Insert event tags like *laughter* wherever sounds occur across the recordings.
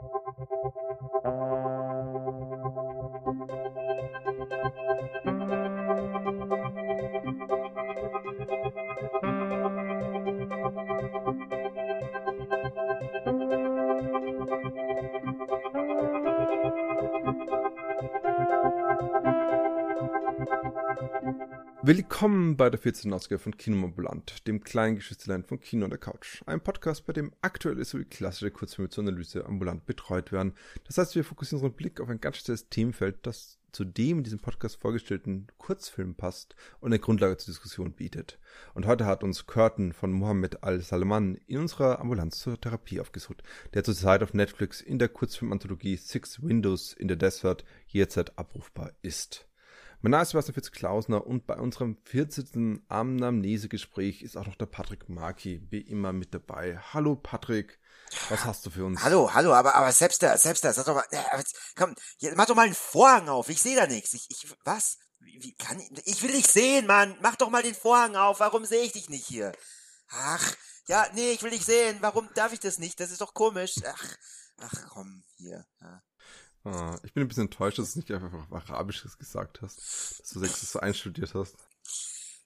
Thank you. Willkommen bei der 14. Ausgabe von Kino Ambulant, dem kleinen Geschwisterlein von Kino on der Couch. Ein Podcast, bei dem aktuelle sowie klassische Kurzfilme zur Analyse ambulant betreut werden. Das heißt, wir fokussieren unseren Blick auf ein ganz spezielles Themenfeld, das zu dem in diesem Podcast vorgestellten Kurzfilm passt und eine Grundlage zur Diskussion bietet. Und heute hat uns Curtin von Mohammed Al-Salman in unserer Ambulanz zur Therapie aufgesucht, der zurzeit auf Netflix in der Kurzfilmanthologie Six Windows in the Desert jederzeit abrufbar ist. Mein Name ist Sebastian Fitz-Klausner und bei unserem 14. Amnamnese-Gespräch ist auch noch der Patrick Marki, wie immer mit dabei. Hallo Patrick, was hast du für uns? Hallo, hallo, aber, aber selbst da, selbst da, sag doch mal, komm, mach doch mal einen Vorhang auf, ich sehe da nichts. Ich, ich, was? Wie kann ich, ich will dich sehen, Mann, mach doch mal den Vorhang auf, warum sehe ich dich nicht hier? Ach, ja, nee, ich will dich sehen, warum darf ich das nicht? Das ist doch komisch. Ach, ach komm, hier. Ja. Ah, ich bin ein bisschen enttäuscht, dass du nicht einfach Arabisches gesagt hast, dass du Sechstes so einstudiert hast.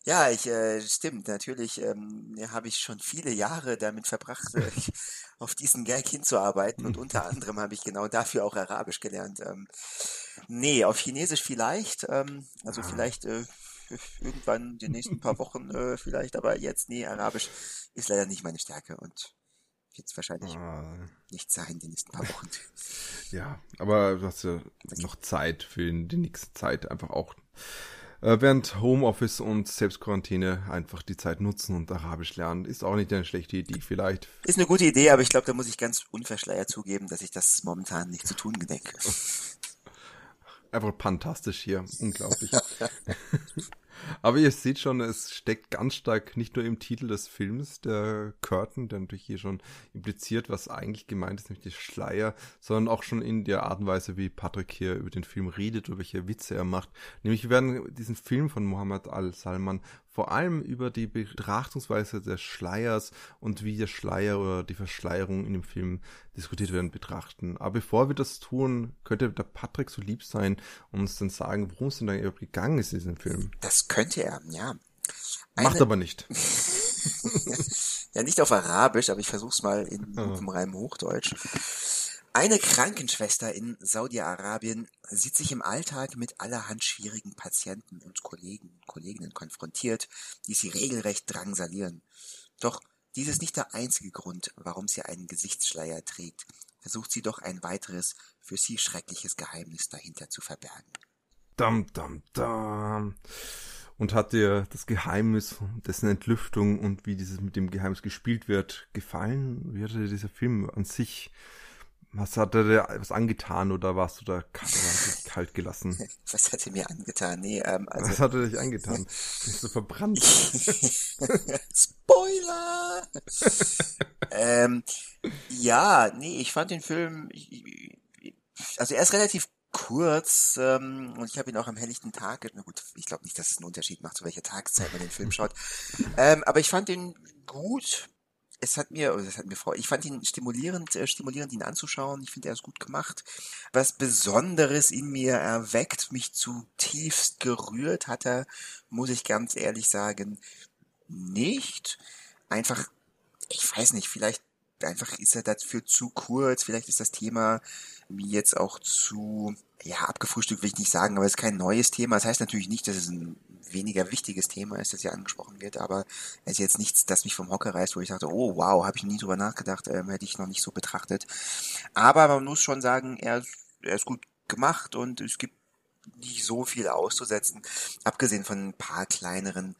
Ja, ich äh, stimmt, natürlich ähm, habe ich schon viele Jahre damit verbracht, äh, *laughs* auf diesen Gag hinzuarbeiten und unter anderem habe ich genau dafür auch Arabisch gelernt. Ähm, nee, auf Chinesisch vielleicht, ähm, also ah. vielleicht äh, irgendwann die nächsten paar Wochen äh, vielleicht, aber jetzt, nee, Arabisch ist leider nicht meine Stärke und jetzt wahrscheinlich ah. nicht sein die nächsten paar Wochen. *laughs* Ja, aber du hast ja noch Zeit für die nächste Zeit einfach auch äh, während Homeoffice und Selbstquarantäne einfach die Zeit nutzen und Arabisch lernen. Ist auch nicht eine schlechte Idee vielleicht. Ist eine gute Idee, aber ich glaube, da muss ich ganz unverschleiert zugeben, dass ich das momentan nicht zu tun gedenke. *laughs* Einfach fantastisch hier. Unglaublich. *laughs* Aber ihr seht schon, es steckt ganz stark nicht nur im Titel des Films, der Curtain, der natürlich hier schon impliziert, was eigentlich gemeint ist, nämlich der Schleier, sondern auch schon in der Art und Weise, wie Patrick hier über den Film redet oder welche Witze er macht. Nämlich wir werden diesen Film von Muhammad al-Salman vor allem über die Betrachtungsweise des Schleiers und wie der Schleier oder die Verschleierung in dem Film diskutiert werden, betrachten. Aber bevor wir das tun, könnte der Patrick so lieb sein und uns dann sagen, worum es denn da überhaupt gegangen ist in diesem Film. Das könnte er, ja. Eine... Macht aber nicht. *laughs* ja, nicht auf Arabisch, aber ich versuch's mal in, oh. im reinen Hochdeutsch. Eine Krankenschwester in Saudi-Arabien sieht sich im Alltag mit allerhand schwierigen Patienten und Kollegen und Kolleginnen konfrontiert, die sie regelrecht drangsalieren. Doch dies ist nicht der einzige Grund, warum sie einen Gesichtsschleier trägt. Versucht sie doch ein weiteres, für sie schreckliches Geheimnis dahinter zu verbergen. Dam, dam, dam. Und hat dir das Geheimnis, dessen Entlüftung und wie dieses mit dem Geheimnis gespielt wird, gefallen? Wie hat dir dieser Film an sich was hat er dir was angetan oder warst du da kalt, *laughs* kalt gelassen? Was hat er mir angetan? Nee, ähm, also Was hat er dich angetan? Bist du verbrannt? *laughs* Spoiler! *laughs* ähm, ja, nee, ich fand den Film, also er ist relativ kurz ähm, und ich habe ihn auch am helllichten Tag, na gut, ich glaube nicht, dass es einen Unterschied macht, zu welcher Tageszeit man den Film schaut, ähm, aber ich fand ihn gut, es hat mir, es hat mir Freude, ich fand ihn stimulierend, äh, stimulierend, ihn anzuschauen. Ich finde, er ist gut gemacht. Was Besonderes in mir erweckt, mich zutiefst gerührt hat er, muss ich ganz ehrlich sagen, nicht. Einfach, ich weiß nicht, vielleicht einfach ist er dafür zu kurz, vielleicht ist das Thema jetzt auch zu, ja, abgefrühstückt will ich nicht sagen, aber es ist kein neues Thema. Das heißt natürlich nicht, dass es ein weniger wichtiges Thema ist, das hier angesprochen wird, aber es ist jetzt nichts, das mich vom Hocker reißt, wo ich dachte, oh wow, habe ich nie drüber nachgedacht, ähm, hätte ich noch nicht so betrachtet. Aber man muss schon sagen, er, er ist gut gemacht und es gibt nicht so viel auszusetzen, abgesehen von ein paar kleineren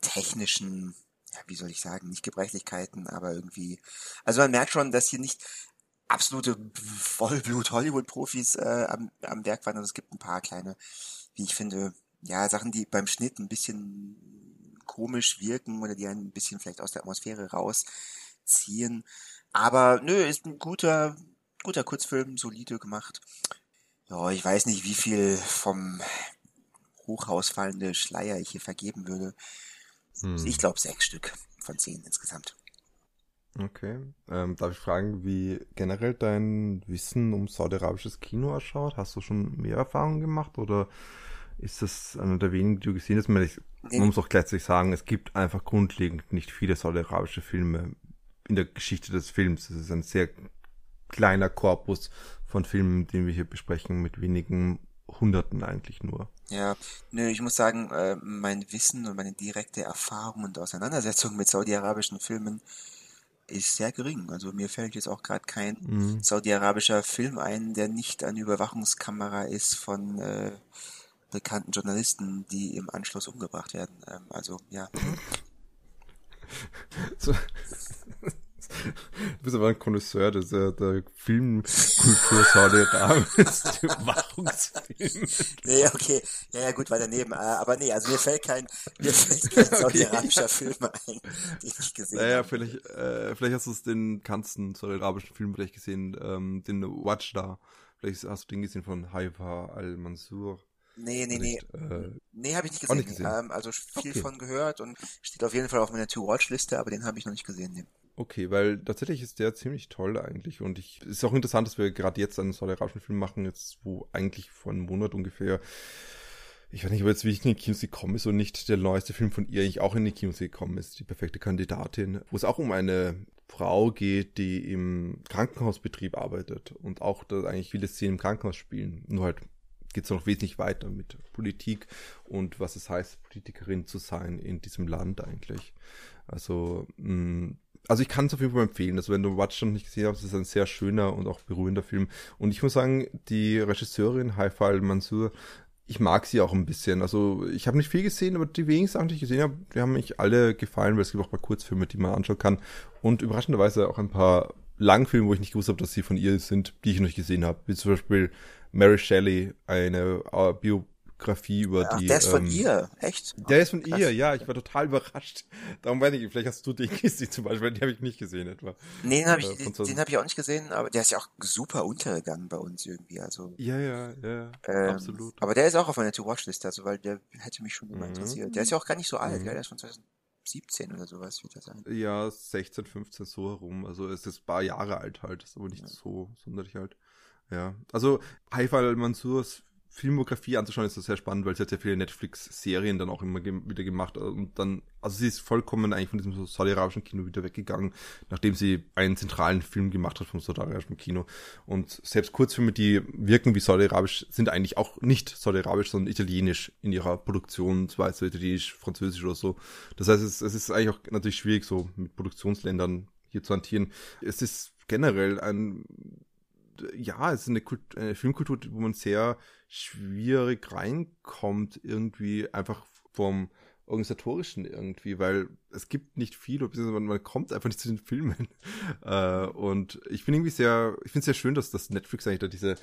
technischen, ja, wie soll ich sagen, nicht Gebrechlichkeiten, aber irgendwie, also man merkt schon, dass hier nicht absolute Vollblut-Hollywood-Profis äh, am, am Werk waren, also es gibt ein paar kleine, wie ich finde, ja, Sachen, die beim Schnitt ein bisschen komisch wirken oder die ein bisschen vielleicht aus der Atmosphäre rausziehen. Aber nö, ist ein guter, guter Kurzfilm, solide gemacht. Ja, ich weiß nicht, wie viel vom Hochhaus fallende Schleier ich hier vergeben würde. Hm. Ich glaube sechs Stück von zehn insgesamt. Okay. Ähm, darf ich fragen, wie generell dein Wissen um saudi-arabisches Kino ausschaut? Hast du schon mehr Erfahrungen gemacht oder ist das einer der wenigen, die du gesehen hast? Man, muss auch gleichzeitig sagen, es gibt einfach grundlegend nicht viele saudi-arabische Filme in der Geschichte des Films. Es ist ein sehr kleiner Korpus von Filmen, den wir hier besprechen, mit wenigen Hunderten eigentlich nur. Ja, nö, ich muss sagen, äh, mein Wissen und meine direkte Erfahrung und Auseinandersetzung mit saudi-arabischen Filmen ist sehr gering. Also mir fällt jetzt auch gerade kein mhm. saudi-arabischer Film ein, der nicht eine Überwachungskamera ist von äh, bekannten Journalisten, die im Anschluss umgebracht werden. Ähm, also ja. *laughs* so, Du bist aber ein Konnoisseur der, der Filmkultur Saudi-Arabens, *laughs* Überwachungsfilm. Nee, okay. Ja, ja, gut, war daneben. Äh, aber nee, also mir fällt kein, mir fällt *laughs* kein okay. saudi-arabischer Film ein, den ich gesehen naja, habe. Vielleicht, äh, vielleicht hast du es den kannsten saudi-arabischen Film vielleicht gesehen, ähm, den Watch da. Vielleicht hast du den gesehen von Haifa al-Mansur. Nee, nee, nee. Äh, nee, habe ich nicht gesehen. Nicht gesehen. Ähm, also viel okay. von gehört und steht auf jeden Fall auf meiner To-Watch-Liste, aber den habe ich noch nicht gesehen. Nee. Okay, weil tatsächlich ist der ziemlich toll eigentlich und ich ist auch interessant, dass wir gerade jetzt einen saudi-arabischen Film machen, jetzt wo eigentlich vor einem Monat ungefähr ich weiß nicht, ob jetzt wirklich in die Kinos gekommen ist und nicht der neueste Film von ihr eigentlich auch in die Kinos gekommen ist, die perfekte Kandidatin, wo es auch um eine Frau geht, die im Krankenhausbetrieb arbeitet und auch da eigentlich viele Szenen im Krankenhaus spielen. Nur halt geht es noch wesentlich weiter mit Politik und was es heißt, Politikerin zu sein in diesem Land eigentlich. Also mh, also ich kann es auf jeden Fall empfehlen. Also wenn du Watch schon nicht gesehen hast, ist es ein sehr schöner und auch berührender Film. Und ich muss sagen, die Regisseurin Haifa al-Mansur, ich mag sie auch ein bisschen. Also ich habe nicht viel gesehen, aber die wenigen Sachen, die ich gesehen habe, die haben mich alle gefallen, weil es gibt auch ein paar Kurzfilme, die man anschauen kann. Und überraschenderweise auch ein paar Langfilme, wo ich nicht gewusst habe, dass sie von ihr sind, die ich noch nicht gesehen habe. Wie zum Beispiel Mary Shelley, eine äh, Bio Biografie über Ach, die. Der ist von ähm, ihr, echt? Der ist von Krass. ihr, ja. Ich war total *laughs* überrascht. Darum weiß ich, vielleicht hast du den gesehen *laughs* zum Beispiel, den habe ich nicht gesehen etwa. Nee, den habe ich, äh, den habe ich auch nicht gesehen, aber der ist ja auch super untergegangen bei uns irgendwie. Also. Ja, ja, ja, ähm, absolut. Aber der ist auch auf meiner To-Watch-Liste, also weil der hätte mich schon immer mhm. interessiert. Der ist ja auch gar nicht so alt, mhm. gell? Der ist von 2017 oder sowas wird das sein. Ja, 16, 15 so herum. Also es ist ein paar Jahre alt halt, ist aber nicht ja. so sonderlich alt. Ja, also Haifa al-Mansurs Filmografie anzuschauen, ist das sehr spannend, weil sie hat sehr viele Netflix-Serien dann auch immer ge wieder gemacht und dann, also sie ist vollkommen eigentlich von diesem saudi-arabischen Kino wieder weggegangen, nachdem sie einen zentralen Film gemacht hat vom saudi-arabischen Kino und selbst Kurzfilme, die wirken wie saudi-arabisch, sind eigentlich auch nicht saudi-arabisch, sondern italienisch in ihrer Produktionsweise, italienisch, französisch oder so. Das heißt, es, es ist eigentlich auch natürlich schwierig, so mit Produktionsländern hier zu hantieren. Es ist generell ein ja, es ist eine, Kult eine Filmkultur, wo man sehr schwierig reinkommt, irgendwie einfach vom organisatorischen irgendwie, weil es gibt nicht viel, man, man kommt einfach nicht zu den Filmen. *laughs* Äh, und ich bin irgendwie sehr, ich finde es sehr schön, dass das Netflix eigentlich da diese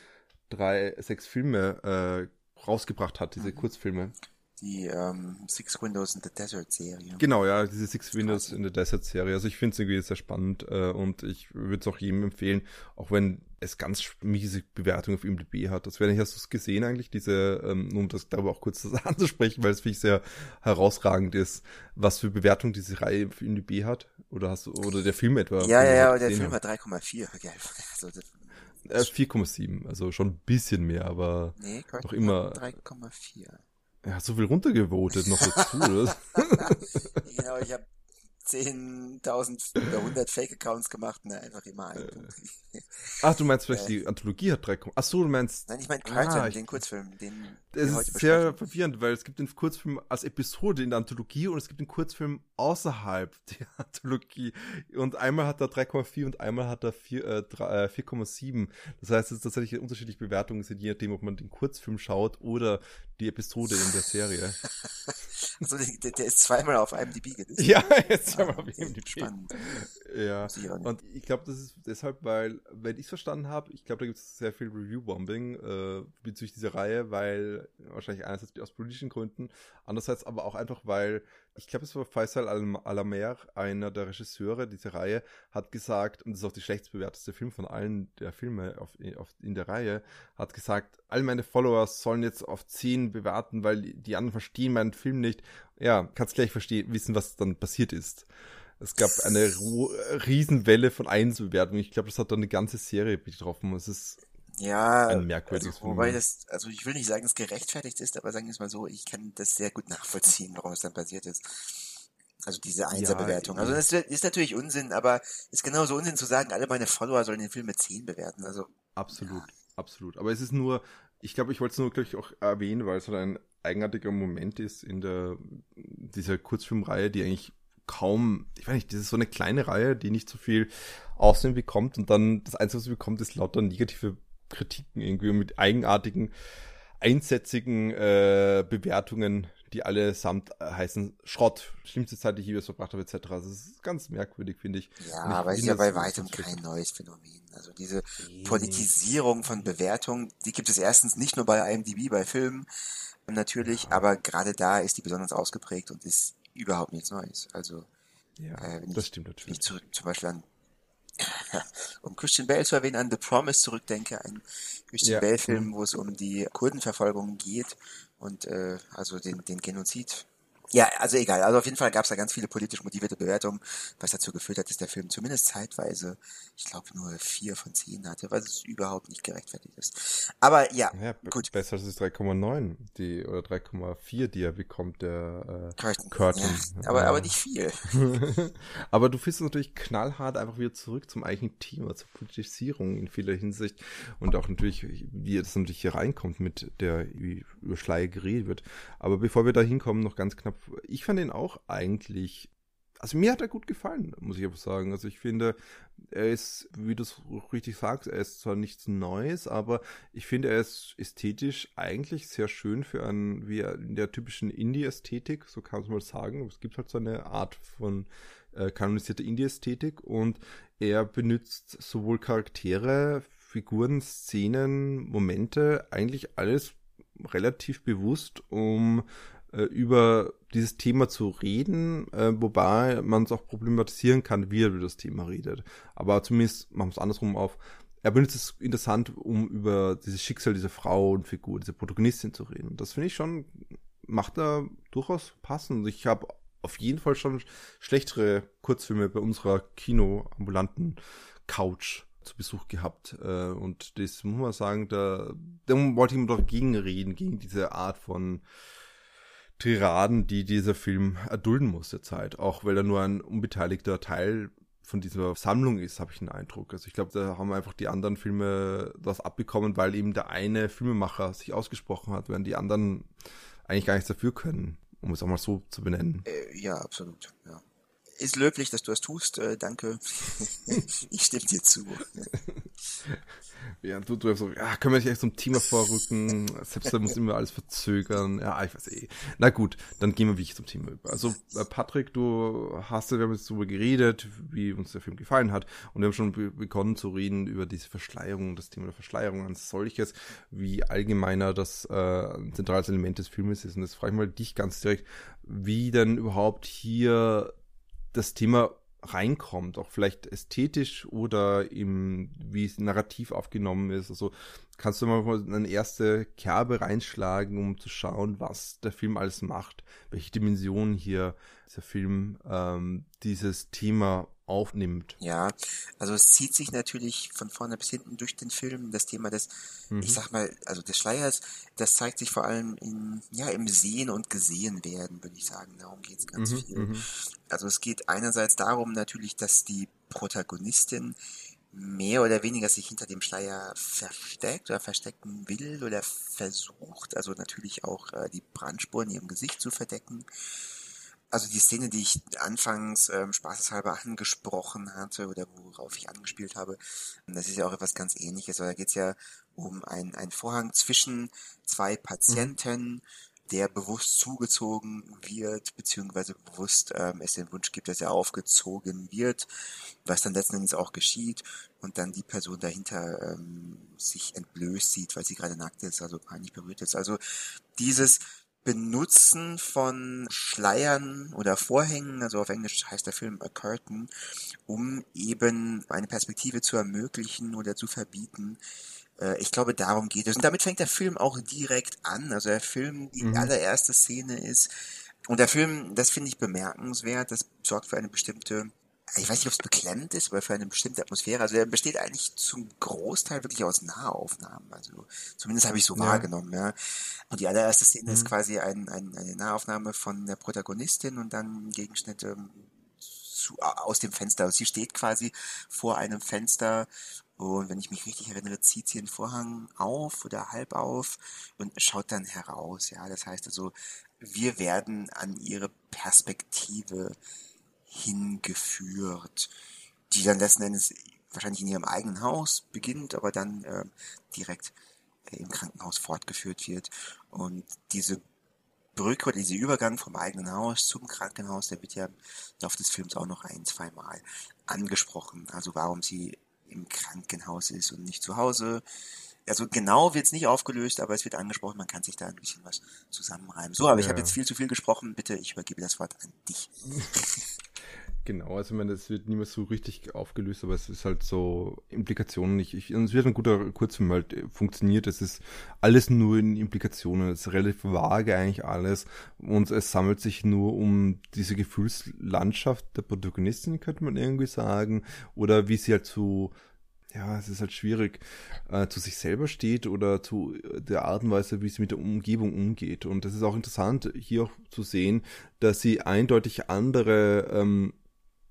drei, sechs Filme äh, rausgebracht hat, diese mhm. Kurzfilme die ähm, Six Windows in the Desert Serie. Genau, ja, diese Six Windows in the Desert Serie. Also ich finde es irgendwie sehr spannend äh, und ich würde es auch jedem empfehlen, auch wenn es ganz miese Bewertungen auf IMDb hat. Das wäre nicht, hast du es gesehen eigentlich, diese, ähm, um das darüber auch kurz *laughs* anzusprechen, weil es finde ich sehr herausragend ist, was für Bewertungen diese Reihe auf IMDb hat. Oder hast du, oder der Film etwa? Ja, ja, ja, der Film hat 3,4, *laughs* also, äh, 4,7, also schon ein bisschen mehr, aber nee, noch immer. 3,4. Er hat so viel runtergevotet noch dazu, oder? *laughs* genau, ich habe 10.000 oder 100 Fake-Accounts gemacht? Und einfach immer einen Punkt. *laughs* Ach, du meinst vielleicht, äh, die Anthologie hat drei Ach so, du meinst... Nein, ich meine ah, den Kurzfilm, den Es ist sehr verwirrend, weil es gibt den Kurzfilm als Episode in der Anthologie und es gibt den Kurzfilm außerhalb *laughs* der Anthologie. Und einmal hat er 3,4 und einmal hat er 4,7. Äh, äh das heißt, es ist tatsächlich unterschiedliche Bewertungen sind, je nachdem, ob man den Kurzfilm schaut oder die Episode in der Serie. *laughs* also der, der, ist zweimal auf IMDb gelistet. Ja, *laughs* jetzt ah, auf IMDb. Spannend. Ja, und ich glaube, das ist deshalb, weil, wenn ich es verstanden habe, ich glaube, da gibt es sehr viel Review-Bombing äh, bezüglich dieser Reihe, weil wahrscheinlich einerseits aus politischen Gründen, andererseits aber auch einfach, weil ich glaube, es war Faisal Al-Alamer, einer der Regisseure dieser Reihe, hat gesagt, und das ist auch die schlechtstbewerteste Film von allen der Filme auf, auf, in der Reihe, hat gesagt, all meine Follower sollen jetzt auf 10 bewerten, weil die anderen verstehen meinen Film nicht. Ja, kannst gleich verstehen, wissen, was dann passiert ist. Es gab eine Riesenwelle von Einzelbewertungen. Ich glaube, das hat dann eine ganze Serie betroffen. Es ist ja, ein merkwürdiges also, wobei das, also ich will nicht sagen, es gerechtfertigt ist, aber sagen wir es mal so, ich kann das sehr gut nachvollziehen, warum es dann passiert ist. Also diese Einserbewertung. Ja, also das ist natürlich Unsinn, aber ist genauso Unsinn zu sagen, alle meine Follower sollen den Film mit 10 bewerten. Also absolut, ja. absolut. Aber es ist nur, ich glaube, ich wollte es nur gleich auch erwähnen, weil es halt ein eigenartiger Moment ist in der dieser Kurzfilmreihe, die eigentlich kaum, ich weiß nicht, das ist so eine kleine Reihe, die nicht so viel Aussehen bekommt und dann das Einzige, was sie bekommt, ist lauter negative Kritiken irgendwie mit eigenartigen, einsätzigen äh, Bewertungen die allesamt äh, heißen Schrott, schlimmste Zeit, die ich je verbracht habe, etc. Das ist ganz merkwürdig, finde ich. Ja, aber es ist ja bei weitem kein neues Phänomen. Also diese Politisierung von Bewertungen, die gibt es erstens nicht nur bei IMDb, bei Filmen natürlich, ja. aber gerade da ist die besonders ausgeprägt und ist überhaupt nichts Neues. Also ja, äh, das ich, stimmt natürlich. Wenn ich zu, zum Beispiel an *laughs* um Christian Bale zu erwähnen, an The Promise zurückdenke, ein Christian ja. Bale-Film, mhm. wo es um die Kurdenverfolgung geht und äh, also den, den Genozid ja, also egal. Also auf jeden Fall gab es da ganz viele politisch motivierte Bewertungen, was dazu geführt hat, dass der Film zumindest zeitweise, ich glaube, nur vier von zehn hatte, was es überhaupt nicht gerechtfertigt ist. Aber ja, ja gut. Besser als 3,9 die oder 3,4, die er bekommt, der äh, Curtin. Curtin. Ja, aber, ja. aber nicht viel. *laughs* aber du findest natürlich knallhart einfach wieder zurück zum eigentlichen Thema, zur Politisierung in vieler Hinsicht und auch natürlich, wie das natürlich hier reinkommt mit der, wie über Schleier geredet wird. Aber bevor wir da hinkommen, noch ganz knapp ich fand ihn auch eigentlich, also mir hat er gut gefallen, muss ich aber sagen. Also ich finde, er ist, wie du es richtig sagst, er ist zwar nichts Neues, aber ich finde, er ist ästhetisch eigentlich sehr schön für einen, wie in der typischen Indie-Ästhetik, so kann man mal sagen. Es gibt halt so eine Art von äh, kanonisierter Indie-Ästhetik und er benutzt sowohl Charaktere, Figuren, Szenen, Momente, eigentlich alles relativ bewusst, um äh, über dieses Thema zu reden, äh, wobei man es auch problematisieren kann, wie er über das Thema redet. Aber zumindest machen wir es andersrum auf. Er benutzt es interessant, um über dieses Schicksal dieser Frau und Figur, dieser Protagonistin zu reden. Das finde ich schon, macht er durchaus passend. Ich habe auf jeden Fall schon schlechtere Kurzfilme bei unserer Kinoambulanten Couch zu Besuch gehabt. Äh, und das muss man sagen, da, da wollte ich immer dagegen reden, gegen diese Art von Tiraden, die dieser Film erdulden muss derzeit. Auch weil er nur ein unbeteiligter Teil von dieser Sammlung ist, habe ich den Eindruck. Also ich glaube, da haben einfach die anderen Filme das abbekommen, weil eben der eine Filmemacher sich ausgesprochen hat, während die anderen eigentlich gar nichts dafür können, um es auch mal so zu benennen. Äh, ja, absolut. Ja. Ist löblich, dass du das tust. Äh, danke. *laughs* ich stimme dir zu. *laughs* Ja, du, du so, ja, können wir nicht echt zum Thema vorrücken? Selbst muss immer alles verzögern. Ja, ich weiß eh. Na gut, dann gehen wir wirklich zum Thema über. Also, äh, Patrick, du hast, wir haben jetzt darüber geredet, wie uns der Film gefallen hat. Und wir haben schon begonnen zu reden über diese Verschleierung, das Thema der Verschleierung als solches, wie allgemeiner das äh, ein zentrales Element des Filmes ist. Und das frage ich mal dich ganz direkt, wie denn überhaupt hier das Thema reinkommt, auch vielleicht ästhetisch oder im, wie es narrativ aufgenommen ist. Also kannst du mal eine erste Kerbe reinschlagen, um zu schauen, was der Film alles macht, welche Dimensionen hier dieser Film ähm, dieses Thema aufnimmt. Ja, also es zieht sich natürlich von vorne bis hinten durch den Film. Das Thema des, mhm. ich sag mal, also des Schleiers, das zeigt sich vor allem in, ja, im Sehen und Gesehen werden, würde ich sagen. Darum geht es ganz mhm. viel. Mhm. Also es geht einerseits darum natürlich, dass die Protagonistin mehr oder weniger sich hinter dem Schleier versteckt oder verstecken will oder versucht, also natürlich auch äh, die Brandspuren in ihrem Gesicht zu verdecken also die Szene, die ich anfangs ähm, spaßeshalber angesprochen hatte oder worauf ich angespielt habe, das ist ja auch etwas ganz ähnliches. Da geht es ja um ein, ein Vorhang zwischen zwei Patienten, mhm. Der bewusst zugezogen wird, beziehungsweise bewusst ähm, es den Wunsch gibt, dass er aufgezogen wird, was dann letzten Endes auch geschieht und dann die Person dahinter ähm, sich entblößt sieht, weil sie gerade nackt ist, also peinlich berührt ist. Also dieses Benutzen von Schleiern oder Vorhängen, also auf Englisch heißt der Film A Curtain, um eben eine Perspektive zu ermöglichen oder zu verbieten. Äh, ich glaube, darum geht es. Und damit fängt der Film auch direkt an. Also der Film, die mhm. allererste Szene ist, und der Film, das finde ich bemerkenswert, das sorgt für eine bestimmte ich weiß nicht, ob es beklemmend ist, aber für eine bestimmte Atmosphäre. Also er besteht eigentlich zum Großteil wirklich aus Nahaufnahmen. Also zumindest habe ich so ja. wahrgenommen, ja. Und die allererste Szene mhm. ist quasi ein, ein, eine Nahaufnahme von der Protagonistin und dann Gegenschnitt ähm, zu, aus dem Fenster. Sie steht quasi vor einem Fenster und wenn ich mich richtig erinnere, zieht sie den Vorhang auf oder halb auf und schaut dann heraus. Ja, das heißt also, wir werden an ihre Perspektive hingeführt, die dann letzten Endes wahrscheinlich in ihrem eigenen Haus beginnt, aber dann äh, direkt äh, im Krankenhaus fortgeführt wird. Und diese Brücke oder dieser Übergang vom eigenen Haus zum Krankenhaus, der wird ja im Laufe des Films auch noch ein, zwei Mal angesprochen. Also warum sie im Krankenhaus ist und nicht zu Hause. Also genau wird es nicht aufgelöst, aber es wird angesprochen, man kann sich da ein bisschen was zusammenreimen. So, aber ja. ich habe jetzt viel zu viel gesprochen. Bitte, ich übergebe das Wort an dich. *laughs* Genau, also ich meine, das wird niemals so richtig aufgelöst, aber es ist halt so Implikationen. Ich, ich, es wird ein guter Kurzfilm halt äh, funktioniert. Es ist alles nur in Implikationen. Es ist relativ vage eigentlich alles. Und es sammelt sich nur um diese Gefühlslandschaft der Protagonistin, könnte man irgendwie sagen. Oder wie sie halt zu ja, es ist halt schwierig, äh, zu sich selber steht oder zu der Art und Weise, wie sie mit der Umgebung umgeht. Und das ist auch interessant, hier auch zu sehen, dass sie eindeutig andere ähm,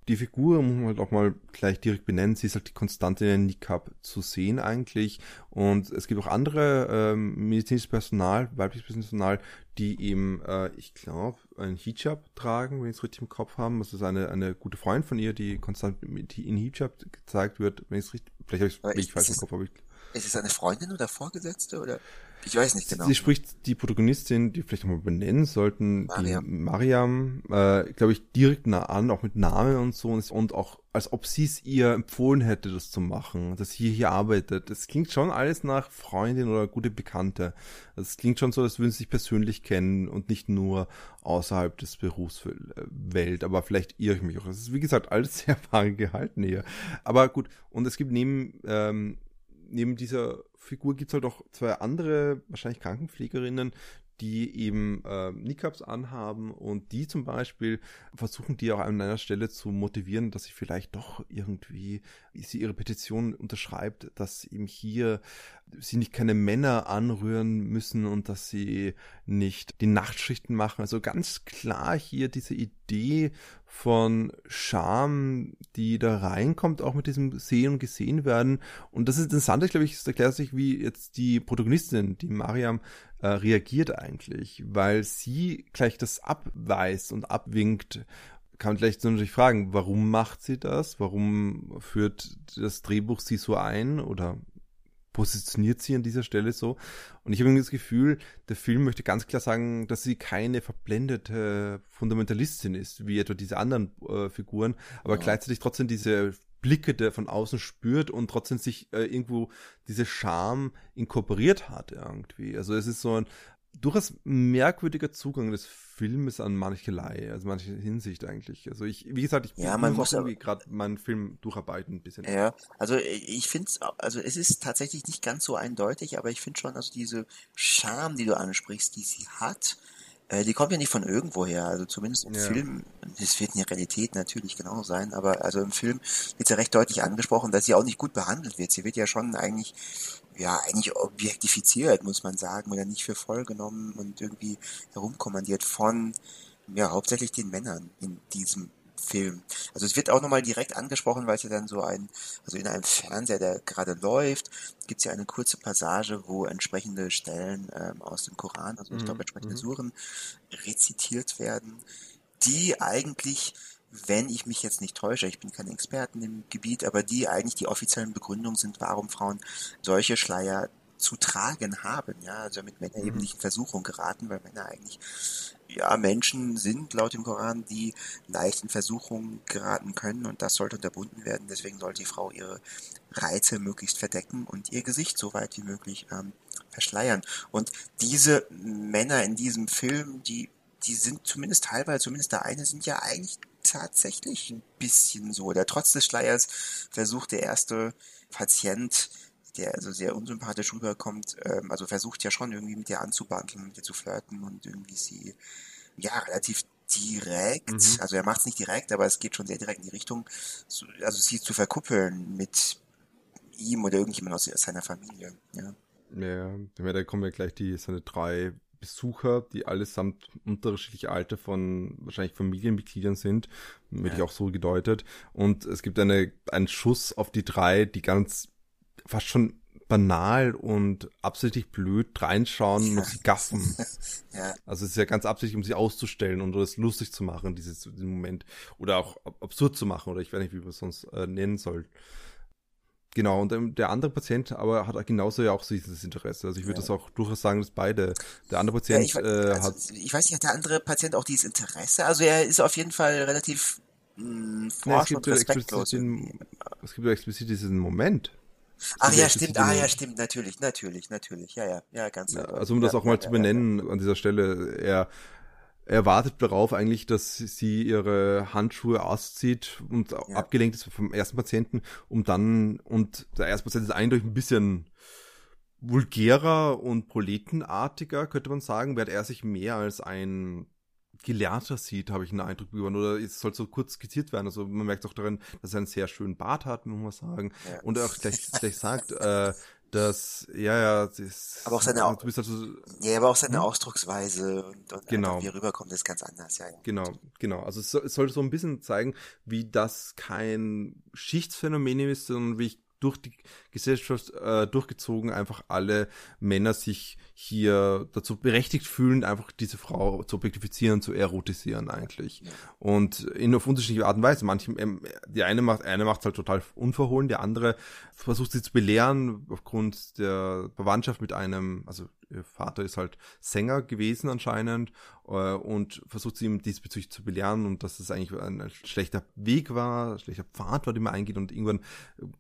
die Figur muss man halt auch mal gleich direkt benennen. Sie ist halt die Konstante in Niqab zu sehen eigentlich. Und es gibt auch andere ähm, medizinisches Personal, weibliches Personal, die eben, äh, ich glaube, einen Hijab tragen, wenn ich es richtig im Kopf habe. Das ist eine, eine gute Freundin von ihr, die konstant die in Hijab gezeigt wird, wenn ich es richtig, vielleicht habe ich es falsch im Kopf, aber ich ist es eine Freundin oder Vorgesetzte oder? Ich weiß nicht genau. Sie spricht die Protagonistin, die vielleicht nochmal benennen sollten, Mariam. die Mariam, äh, glaube ich, direkt nah an, auch mit Namen und so und auch als ob sie es ihr empfohlen hätte, das zu machen, dass sie hier arbeitet. Das klingt schon alles nach Freundin oder gute Bekannte. Es klingt schon so, als würden sie sich persönlich kennen und nicht nur außerhalb des Berufswelt. Aber vielleicht irre ich mich auch. Es ist, wie gesagt, alles *laughs* sehr vage gehalten hier. Aber gut, und es gibt neben ähm, neben dieser Figur gibt es halt auch zwei andere, wahrscheinlich Krankenpflegerinnen, die eben äh, Niqabs anhaben und die zum Beispiel versuchen die auch an einer Stelle zu motivieren, dass sie vielleicht doch irgendwie sie ihre Petition unterschreibt, dass eben hier sie nicht keine Männer anrühren müssen und dass sie nicht die Nachtschichten machen. Also ganz klar hier diese Idee von Scham, die da reinkommt, auch mit diesem Sehen und Gesehen werden. Und das ist interessant, ich glaube ich, es erklärt sich, wie jetzt die Protagonistin, die Mariam, äh, reagiert eigentlich, weil sie gleich das abweist und abwinkt kann man vielleicht so natürlich fragen, warum macht sie das? Warum führt das Drehbuch sie so ein? Oder positioniert sie an dieser Stelle so. Und ich habe irgendwie das Gefühl, der Film möchte ganz klar sagen, dass sie keine verblendete Fundamentalistin ist, wie etwa diese anderen äh, Figuren, aber ja. gleichzeitig trotzdem diese Blicke der von außen spürt und trotzdem sich äh, irgendwo diese Scham inkorporiert hat irgendwie. Also es ist so ein durchaus merkwürdiger Zugang des Filmes an mancherlei, also manche Hinsicht eigentlich. Also ich, wie gesagt, ich ja, man muss irgendwie gerade meinen Film durcharbeiten ein bisschen. Ja, also ich finde es, also es ist tatsächlich nicht ganz so eindeutig, aber ich finde schon, also diese Charme, die du ansprichst, die sie hat, äh, die kommt ja nicht von irgendwoher. Also zumindest im ja. Film, es wird in der Realität natürlich genau sein, aber also im Film wird ja recht deutlich angesprochen, dass sie auch nicht gut behandelt wird. Sie wird ja schon eigentlich ja, eigentlich objektifiziert, muss man sagen, oder nicht für voll genommen und irgendwie herumkommandiert von, ja, hauptsächlich den Männern in diesem Film. Also es wird auch nochmal direkt angesprochen, weil es ja dann so ein, also in einem Fernseher, der gerade läuft, gibt es ja eine kurze Passage, wo entsprechende Stellen ähm, aus dem Koran, also ich glaube mhm, entsprechende mhm. Suren, rezitiert werden, die eigentlich wenn ich mich jetzt nicht täusche, ich bin kein Experten im Gebiet, aber die eigentlich die offiziellen Begründungen sind, warum Frauen solche Schleier zu tragen haben, ja, also damit Männer eben mhm. nicht in Versuchung geraten, weil Männer eigentlich ja Menschen sind laut dem Koran, die leicht in Versuchung geraten können und das sollte unterbunden werden. Deswegen sollte die Frau ihre Reize möglichst verdecken und ihr Gesicht so weit wie möglich ähm, verschleiern. Und diese Männer in diesem Film, die die sind zumindest teilweise, zumindest der eine, sind ja eigentlich tatsächlich ein bisschen so. Der trotz des Schleiers versucht der erste Patient, der also sehr unsympathisch rüberkommt, ähm, also versucht ja schon irgendwie mit ihr anzubandeln, mit ihr zu flirten und irgendwie sie ja, relativ direkt, mhm. also er macht es nicht direkt, aber es geht schon sehr direkt in die Richtung, also sie zu verkuppeln mit ihm oder irgendjemand aus seiner Familie, ja. Ja, da kommen ja gleich die, seine drei Besucher, die allesamt unterschiedliche Alter von wahrscheinlich Familienmitgliedern sind, wird ja. ich auch so gedeutet. Und es gibt eine, einen Schuss auf die drei, die ganz fast schon banal und absichtlich blöd reinschauen und sie gaffen. *laughs* ja. Also es ist ja ganz absichtlich, um sie auszustellen und das lustig zu machen, dieses, diesen Moment. Oder auch absurd zu machen, oder ich weiß nicht, wie man es sonst äh, nennen soll. Genau, und ähm, der andere Patient aber hat genauso ja auch dieses Interesse. Also ich würde ja. das auch durchaus sagen, dass beide. Der andere Patient ja, ich, äh, also, hat. Ich weiß nicht, hat der andere Patient auch dieses Interesse? Also er ist auf jeden Fall relativ mh, mm, forsch ja, es gibt und respektlos. Den, es gibt ja explizit diesen Moment. Ach ja, stimmt, ah ja, stimmt, natürlich, natürlich, natürlich, ja, ja, ja, ganz ja, Also um das auch mal zu benennen an dieser Stelle, er er wartet darauf eigentlich, dass sie ihre Handschuhe auszieht und ja. abgelenkt ist vom ersten Patienten, um dann, und der erste Patient ist eindeutig ein bisschen vulgärer und proletenartiger, könnte man sagen, während er sich mehr als ein Gelehrter sieht, habe ich einen Eindruck gewonnen. Oder es soll so kurz skizziert werden. Also man merkt auch darin, dass er einen sehr schönen Bart hat, muss man sagen. Ja. Und er auch gleich, gleich sagt, äh, das, ja, ja, das, aber auch seine, du bist also, ja, aber auch seine hm? Ausdrucksweise und, und genau. wie er rüberkommt, ist ganz anders, ja, ja. Genau, genau. Also es, soll, es soll so ein bisschen zeigen, wie das kein Schichtsphänomen ist, sondern wie ich durch die Gesellschaft äh, durchgezogen einfach alle Männer sich hier dazu berechtigt fühlen, einfach diese Frau zu objektifizieren, zu erotisieren eigentlich. Ja. Und in auf unterschiedliche Art und Weise. Manche, ähm, die eine macht, eine macht halt total unverhohlen, der andere versucht sie zu belehren aufgrund der Verwandtschaft mit einem, also Vater ist halt Sänger gewesen anscheinend äh, und versucht sie ihm diesbezüglich zu belehren und dass es eigentlich ein schlechter Weg war, ein schlechter Pfad war, den man eingeht und irgendwann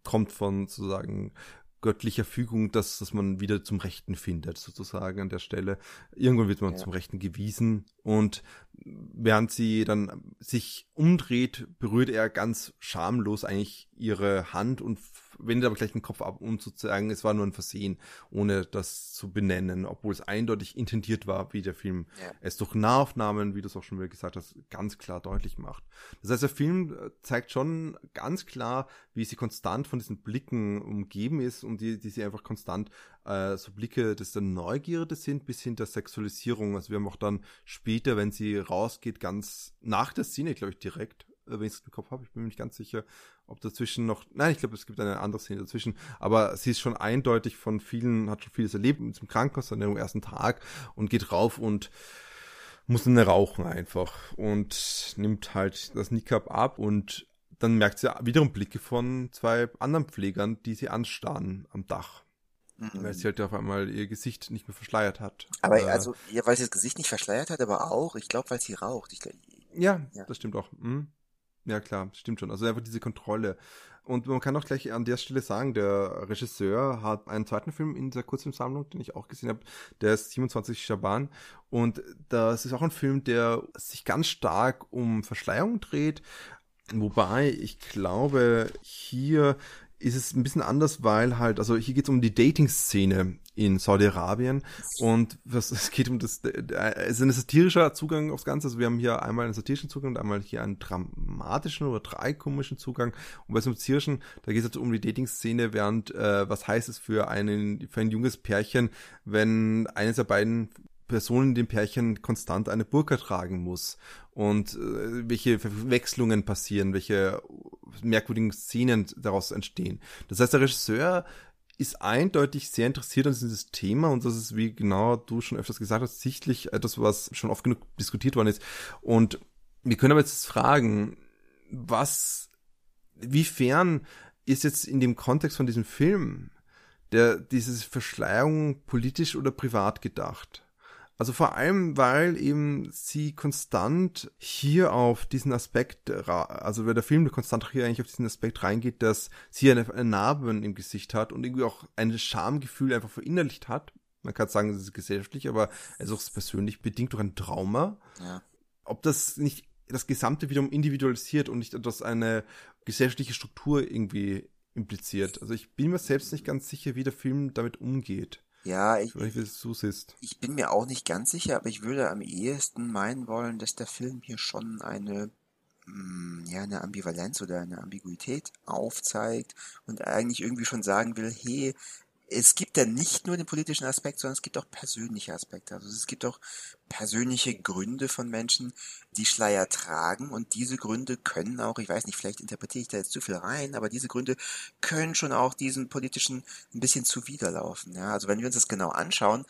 kommt von sozusagen göttlicher Fügung, dass, dass man wieder zum Rechten findet, sozusagen an der Stelle. Irgendwann wird man ja. zum Rechten gewiesen und während sie dann sich umdreht, berührt er ganz schamlos eigentlich ihre Hand und wendet aber gleich den Kopf ab, um zu sagen, es war nur ein Versehen, ohne das zu benennen, obwohl es eindeutig intendiert war, wie der Film ja. es durch Nahaufnahmen, wie du es auch schon wieder gesagt hast, ganz klar deutlich macht. Das heißt, der Film äh, zeigt schon ganz klar, wie sie konstant von diesen Blicken umgeben ist und die, die sie einfach konstant äh, so Blicke des der Neugierde sind bis hin der Sexualisierung. Also wir haben auch dann später, wenn sie rausgeht, ganz nach der Szene, glaube ich, direkt, äh, wenn ich es im Kopf habe, ich bin mir nicht ganz sicher, ob dazwischen noch, nein, ich glaube, es gibt eine andere Szene dazwischen, aber sie ist schon eindeutig von vielen, hat schon vieles erlebt mit dem Krankenhaus an ihrem ersten Tag und geht rauf und muss dann rauchen einfach und nimmt halt das Niqab ab und dann merkt sie wiederum Blicke von zwei anderen Pflegern, die sie anstarren am Dach. Mhm. Weil sie halt auf einmal ihr Gesicht nicht mehr verschleiert hat. Aber äh, also, ja, weil sie das Gesicht nicht verschleiert hat, aber auch, ich glaube, weil sie raucht. Ich glaub, ja, ja, das stimmt auch. Mhm. Ja, klar, stimmt schon. Also einfach diese Kontrolle. Und man kann auch gleich an der Stelle sagen, der Regisseur hat einen zweiten Film in dieser Kurzfilmsammlung, den ich auch gesehen habe, der ist 27 Schaban. Und das ist auch ein Film, der sich ganz stark um Verschleierung dreht. Wobei ich glaube, hier ist es ein bisschen anders, weil halt, also hier geht es um die Dating-Szene in Saudi-Arabien und was, *laughs* es geht um das, es ist ein satirischer Zugang aufs Ganze. Also wir haben hier einmal einen satirischen Zugang und einmal hier einen dramatischen oder dreikomischen Zugang. Und bei einem satirischen, da geht es jetzt um die Dating-Szene, während äh, was heißt es für einen für ein junges Pärchen, wenn eines der beiden Person in dem Pärchen konstant eine Burka tragen muss und äh, welche Verwechslungen passieren, welche merkwürdigen Szenen daraus entstehen. Das heißt, der Regisseur ist eindeutig sehr interessiert an dieses Thema und das ist, wie genau du schon öfters gesagt hast, sichtlich etwas, was schon oft genug diskutiert worden ist. Und wir können aber jetzt fragen, was, wiefern ist jetzt in dem Kontext von diesem Film der, diese Verschleierung politisch oder privat gedacht? Also vor allem, weil eben sie konstant hier auf diesen Aspekt, also weil der Film konstant hier eigentlich auf diesen Aspekt reingeht, dass sie eine, eine Narbe im Gesicht hat und irgendwie auch ein Schamgefühl einfach verinnerlicht hat. Man kann sagen, es ist gesellschaftlich, aber es ist auch persönlich bedingt durch ein Trauma. Ja. Ob das nicht das Gesamte wiederum individualisiert und nicht etwas eine gesellschaftliche Struktur irgendwie impliziert. Also ich bin mir selbst nicht ganz sicher, wie der Film damit umgeht. Ja, ich, Vielleicht, wie du siehst. ich bin mir auch nicht ganz sicher, aber ich würde am ehesten meinen wollen, dass der Film hier schon eine, mm, ja, eine Ambivalenz oder eine Ambiguität aufzeigt und eigentlich irgendwie schon sagen will, hey, es gibt ja nicht nur den politischen Aspekt, sondern es gibt auch persönliche Aspekte. Also es gibt auch persönliche Gründe von Menschen, die Schleier tragen und diese Gründe können auch, ich weiß nicht, vielleicht interpretiere ich da jetzt zu viel rein, aber diese Gründe können schon auch diesem politischen ein bisschen zuwiderlaufen. Ja, also wenn wir uns das genau anschauen,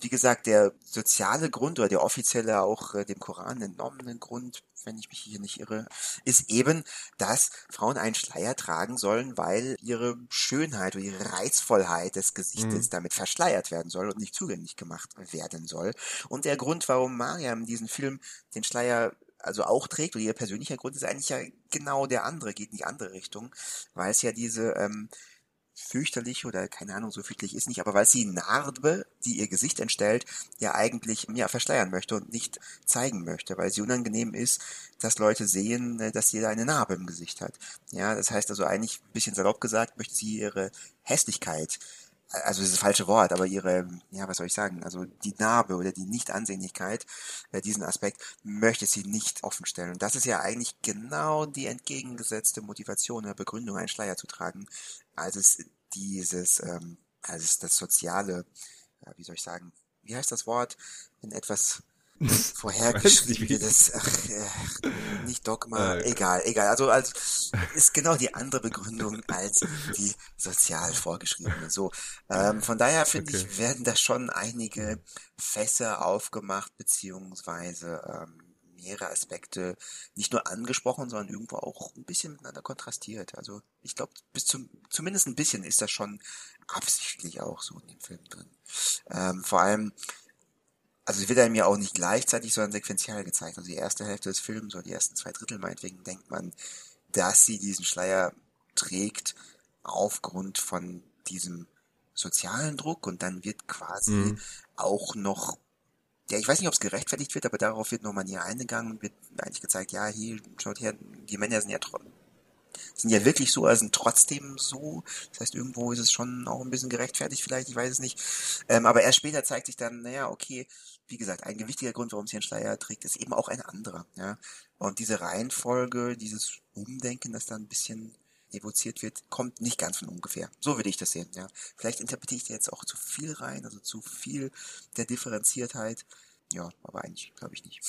wie gesagt, der soziale Grund oder der offizielle auch äh, dem Koran entnommene Grund, wenn ich mich hier nicht irre, ist eben, dass Frauen einen Schleier tragen sollen, weil ihre Schönheit oder ihre Reizvollheit des Gesichtes Mhm. damit verschleiert werden soll und nicht zugänglich gemacht werden soll. Und der Grund, warum Mariam in diesem Film den Schleier also auch trägt, oder ihr persönlicher Grund ist eigentlich ja genau der andere, geht in die andere Richtung, weil es ja diese ähm, fürchterlich oder keine Ahnung, so fürchterlich ist nicht, aber weil sie Narbe, die ihr Gesicht entstellt, ja eigentlich ja verschleiern möchte und nicht zeigen möchte, weil sie unangenehm ist, dass Leute sehen, äh, dass da eine Narbe im Gesicht hat. Ja, das heißt also eigentlich ein bisschen salopp gesagt, möchte sie ihre Hässlichkeit also das ist das falsche Wort, aber ihre, ja, was soll ich sagen, also die Narbe oder die Nichtansehnlichkeit, äh, diesen Aspekt möchte sie nicht offenstellen. Und das ist ja eigentlich genau die entgegengesetzte Motivation oder Begründung, einen Schleier zu tragen, als es dieses, ähm, als es das soziale, äh, wie soll ich sagen, wie heißt das Wort, wenn etwas *laughs* vorhergeschrieben das, *laughs* ach, äh, nicht Dogma, Äh. egal, egal. Also, also *laughs* ist genau die andere Begründung als die sozial vorgeschriebene. So, ähm, von daher finde Okay. ich, werden da schon einige Fässer aufgemacht, beziehungsweise ähm, mehrere Aspekte nicht nur angesprochen, sondern irgendwo auch ein bisschen miteinander kontrastiert. Also ich glaube, bis zum zumindest ein bisschen ist das schon absichtlich auch so in dem Film drin. Ähm, vor allem also es wird einem ja auch nicht gleichzeitig, sondern sequenziell gezeigt. Also die erste Hälfte des Films oder die ersten zwei Drittel meinetwegen denkt man, dass sie diesen Schleier trägt aufgrund von diesem sozialen Druck und dann wird quasi Mhm. auch noch, ja, ich weiß nicht, ob es gerechtfertigt wird, aber darauf wird nochmal näher eingegangen und wird eigentlich gezeigt, ja, hier, schaut her, die Männer sind ja sind ja wirklich so, also sind trotzdem so. Das heißt, irgendwo ist es schon auch ein bisschen gerechtfertigt vielleicht, ich weiß es nicht. Ähm, aber erst später zeigt sich dann, naja, okay, wie gesagt, ein gewichtiger Grund, warum sie einen Schleier trägt, ist eben auch ein anderer. Ja? Und diese Reihenfolge, dieses Umdenken, das dann ein bisschen evoziert wird, kommt nicht ganz von ungefähr. So würde ich das sehen. Ja? Vielleicht interpretiere ich da jetzt auch zu viel rein, also zu viel der Differenziertheit. Ja, aber eigentlich glaube ich nicht.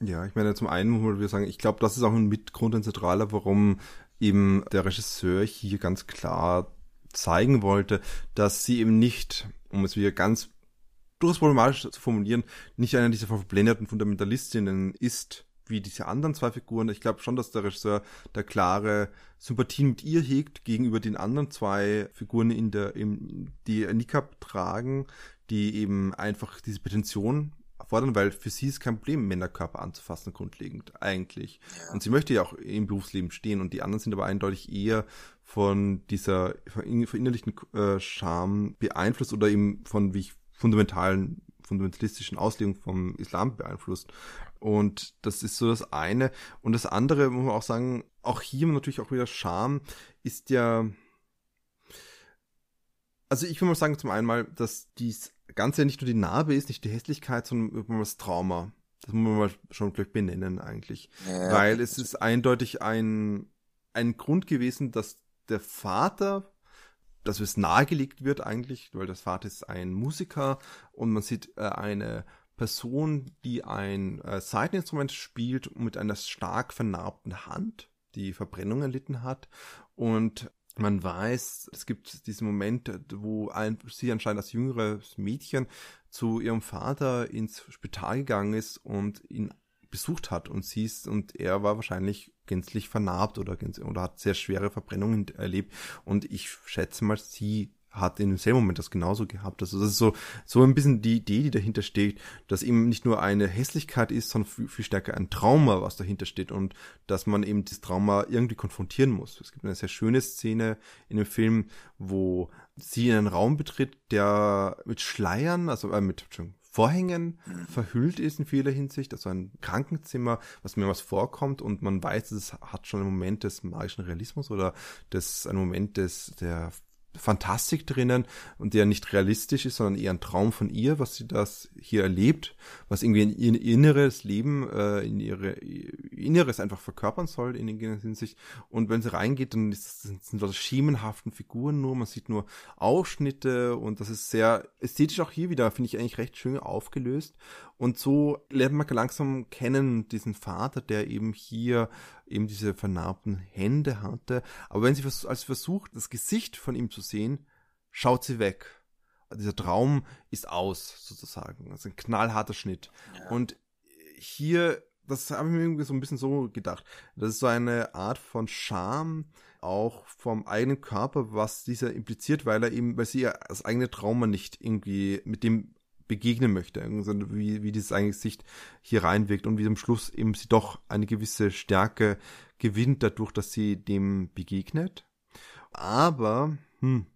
Ja, ich meine, zum einen muss man sagen, ich glaube, das ist auch ein Mitgrund, ein zentraler, warum eben der Regisseur hier ganz klar zeigen wollte, dass sie eben nicht, um es wieder ganz durchaus problematisch zu formulieren, nicht einer dieser verblendeten Fundamentalistinnen ist, wie diese anderen zwei Figuren. Ich glaube schon, dass der Regisseur da klare Sympathien mit ihr hegt gegenüber den anderen zwei Figuren in der, im, die Niqab tragen, die eben einfach diese Prätension fordern, weil für sie ist kein Problem, Männerkörper anzufassen, grundlegend, eigentlich. Und sie möchte ja auch im Berufsleben stehen und die anderen sind aber eindeutig eher von dieser verin- verinnerlichten äh, Scham beeinflusst oder eben von, wie ich, fundamentalen, fundamentalistischen Auslegung vom Islam beeinflusst. Und das ist so das eine. Und das andere, muss man auch sagen, auch hier natürlich auch wieder Scham ist ja, also ich will mal sagen zum einen mal, dass dies Ganze ja nicht nur die Narbe ist, nicht die Hässlichkeit, sondern das Trauma. Das muss man mal schon gleich benennen eigentlich. Ja, Weil es ist eindeutig ein, ein Grund gewesen, dass der Vater, dass es nahegelegt wird eigentlich, weil das Vater ist ein Musiker und man sieht äh, eine Person, die ein äh, Seiteninstrument spielt mit einer stark vernarbten Hand, die Verbrennung erlitten hat. Und man weiß, es gibt diesen Moment, wo ein, sie anscheinend als jüngeres Mädchen zu ihrem Vater ins Spital gegangen ist und ihn besucht hat und sie ist, und er war wahrscheinlich gänzlich vernarbt oder, oder hat sehr schwere Verbrennungen erlebt und ich schätze mal, sie hat in demselben Moment das genauso gehabt. Also das ist so, so ein bisschen die Idee, die dahinter steht, dass eben nicht nur eine Hässlichkeit ist, sondern viel, viel stärker ein Trauma, was dahinter steht und dass man eben das Trauma irgendwie konfrontieren muss. Es gibt eine sehr schöne Szene in dem Film, wo sie in einen Raum betritt, der mit Schleiern, also äh, mit Vorhängen verhüllt ist in vieler Hinsicht, also ein Krankenzimmer, was mehrmals vorkommt und man weiß, es hat schon einen Moment des magischen Realismus oder des, einen Moment des, der Fantastik drinnen und der nicht realistisch ist, sondern eher ein Traum von ihr, was sie das hier erlebt, was irgendwie in ihr inneres Leben, äh, in ihre Inneres einfach verkörpern soll in der Hinsicht. Und wenn sie reingeht, dann ist, sind das schemenhaften Figuren nur, man sieht nur Ausschnitte und das ist sehr ästhetisch auch hier wieder, finde ich eigentlich recht schön aufgelöst. Und so lernt man langsam kennen diesen Vater, der eben hier eben diese vernarbten Hände hatte. Aber wenn sie als versucht, das Gesicht von ihm zu sehen, schaut sie weg. Dieser Traum ist aus, sozusagen. Das ist ein knallharter Schnitt. Ja. Und hier, das habe ich mir irgendwie so ein bisschen so gedacht. Das ist so eine Art von Scham, auch vom eigenen Körper, was dieser impliziert, weil er eben, weil sie ja das eigene Trauma nicht irgendwie mit dem begegnen möchte, wie, wie dieses eigene Gesicht hier reinwirkt und wie am Schluss eben sie doch eine gewisse Stärke gewinnt dadurch, dass sie dem begegnet. Aber, hm,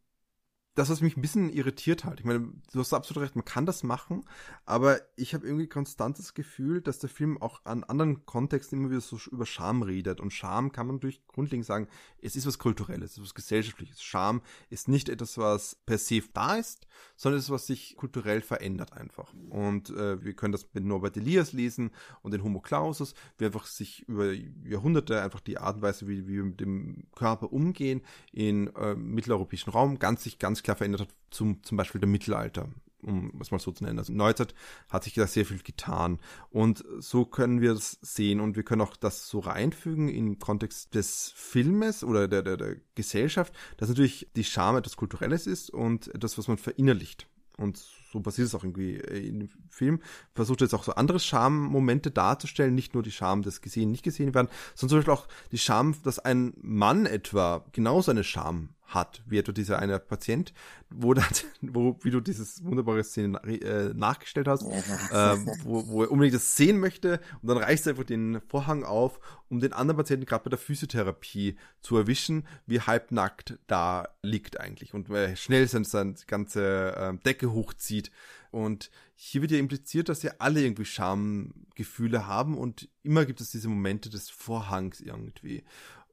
das, was mich ein bisschen irritiert hat. Ich meine, du hast absolut recht, man kann das machen, aber ich habe irgendwie konstant das Gefühl, dass der Film auch an anderen Kontexten immer wieder so über Scham redet. Und Scham kann man natürlich grundlegend sagen, es ist was Kulturelles, es ist was Gesellschaftliches. Scham ist nicht etwas, was per se da ist, sondern es ist was sich kulturell verändert einfach. Und äh, wir können das mit Norbert Elias lesen und den Homo Clausus, wie einfach sich über Jahrhunderte einfach die Art und Weise, wie, wie wir mit dem Körper umgehen, in äh, mitteleuropäischen Raum ganz sich ganz klar verändert hat, zum, zum Beispiel dem Mittelalter, um es mal so zu nennen. Also Neuzeit hat sich da sehr viel getan. Und so können wir es sehen und wir können auch das so reinfügen im Kontext des Filmes oder der, der, der Gesellschaft, dass natürlich die Scham etwas Kulturelles ist und etwas, was man verinnerlicht. Und so passiert es auch irgendwie dem Film. Versucht jetzt auch so andere Schammomente darzustellen, nicht nur die Scham des gesehen, nicht gesehen werden, sondern zum Beispiel auch die Scham, dass ein Mann etwa genauso eine Scham hat, wie etwa dieser eine Patient, wo dann, *laughs* wo, wie du dieses wunderbare Szene äh, nachgestellt hast, äh, wo, wo er unbedingt das sehen möchte und dann reißt er einfach den Vorhang auf, um den anderen Patienten gerade bei der Physiotherapie zu erwischen, wie halbnackt da liegt eigentlich und äh, schnell seine, seine ganze äh, Decke hochzieht und hier wird ja impliziert, dass ja alle irgendwie Schamgefühle haben und immer gibt es diese Momente des Vorhangs irgendwie.